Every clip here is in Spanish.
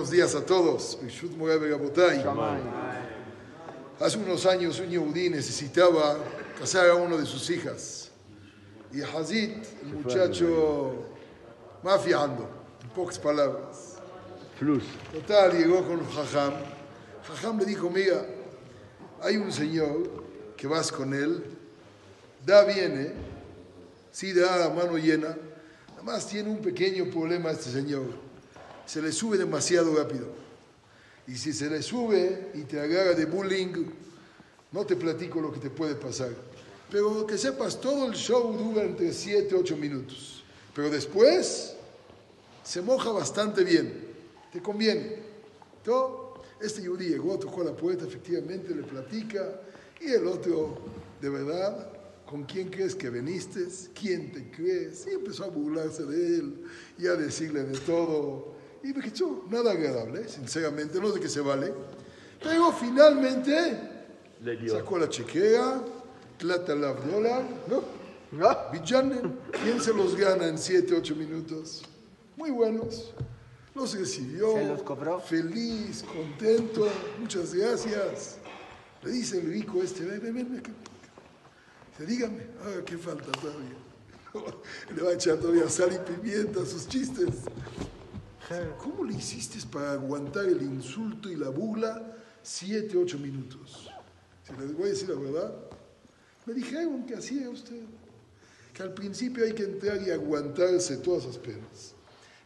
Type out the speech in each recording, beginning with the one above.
Buenos días a todos. Hace unos años un yehudí necesitaba casar a uno de sus hijas. Y Hazit, el muchacho, mafiando, en pocas palabras. Total, llegó con Jajam. Jajam le dijo, mira, hay un señor que vas con él, da viene, sí da la mano llena, nada más tiene un pequeño problema este señor se le sube demasiado rápido. Y si se le sube y te agarra de bullying, no te platico lo que te puede pasar. Pero que sepas, todo el show dura entre 7 8 minutos. Pero después se moja bastante bien. Te conviene. Todo, este yudí llegó, tocó la puerta, efectivamente le platica. Y el otro, de verdad, ¿con quién crees que viniste? ¿Quién te crees? Y empezó a burlarse de él y a decirle de todo. Y me quedó nada agradable, sinceramente, no sé qué se vale. Pero finalmente sacó la chequera, plata la dólar, ¿no? Villanen, ¿quién se los gana en 7, 8 minutos? Muy buenos. Los recibió. ¿Se los cobró? Feliz, contento, muchas gracias. Le dice el rico este, ven, ven, ven. Dice, dígame, ah, ¿qué falta todavía? Le va a echar todavía sal y pimienta a sus chistes. ¿Cómo le hiciste para aguantar el insulto y la burla siete, ocho minutos? Si les voy a decir la verdad, me dijeron que hacía usted, que al principio hay que entrar y aguantarse todas esas penas.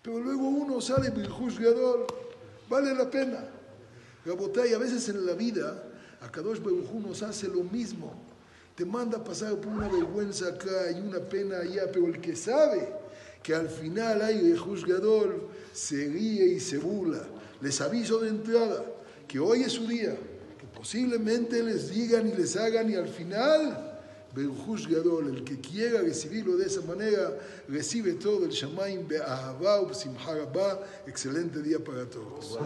Pero luego uno sale juzgador, vale la pena. y a veces en la vida, a Kadosh Baruj nos hace lo mismo. Te manda pasar por una vergüenza acá y una pena allá, pero el que sabe que al final hay el juzgador, se ríe y se burla. Les aviso de entrada que hoy es su día, que posiblemente les digan y les hagan y al final el juzgador, el que quiera recibirlo de esa manera, recibe todo el Shamaim Be'ahavá, Excelente día para todos.